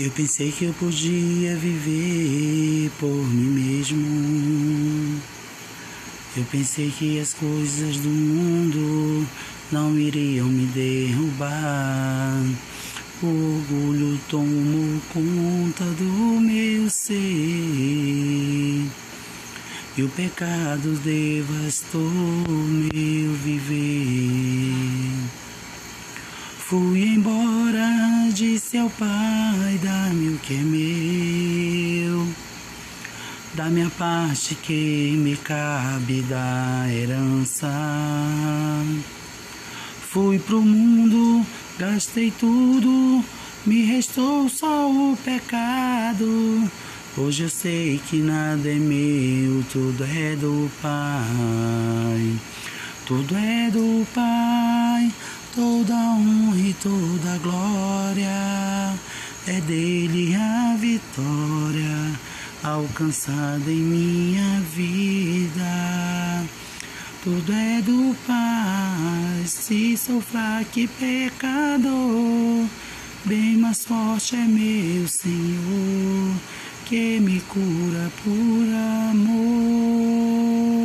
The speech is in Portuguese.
Eu pensei que eu podia viver por mim mesmo. Eu pensei que as coisas do mundo não iriam me derrubar. O orgulho tomou conta do meu ser e o pecado devastou meu viver. Fui embora, disse ao Pai, dá-me o que é meu, da minha parte que me cabe da herança. Fui pro mundo, gastei tudo, me restou só o pecado. Hoje eu sei que nada é meu, tudo é do Pai. Tudo é do Pai, toda honra e toda glória. É dele a vitória alcançada em minha vida. Tudo é do Pai, se sou fraco e pecador, bem mais forte é meu Senhor, que me cura por amor.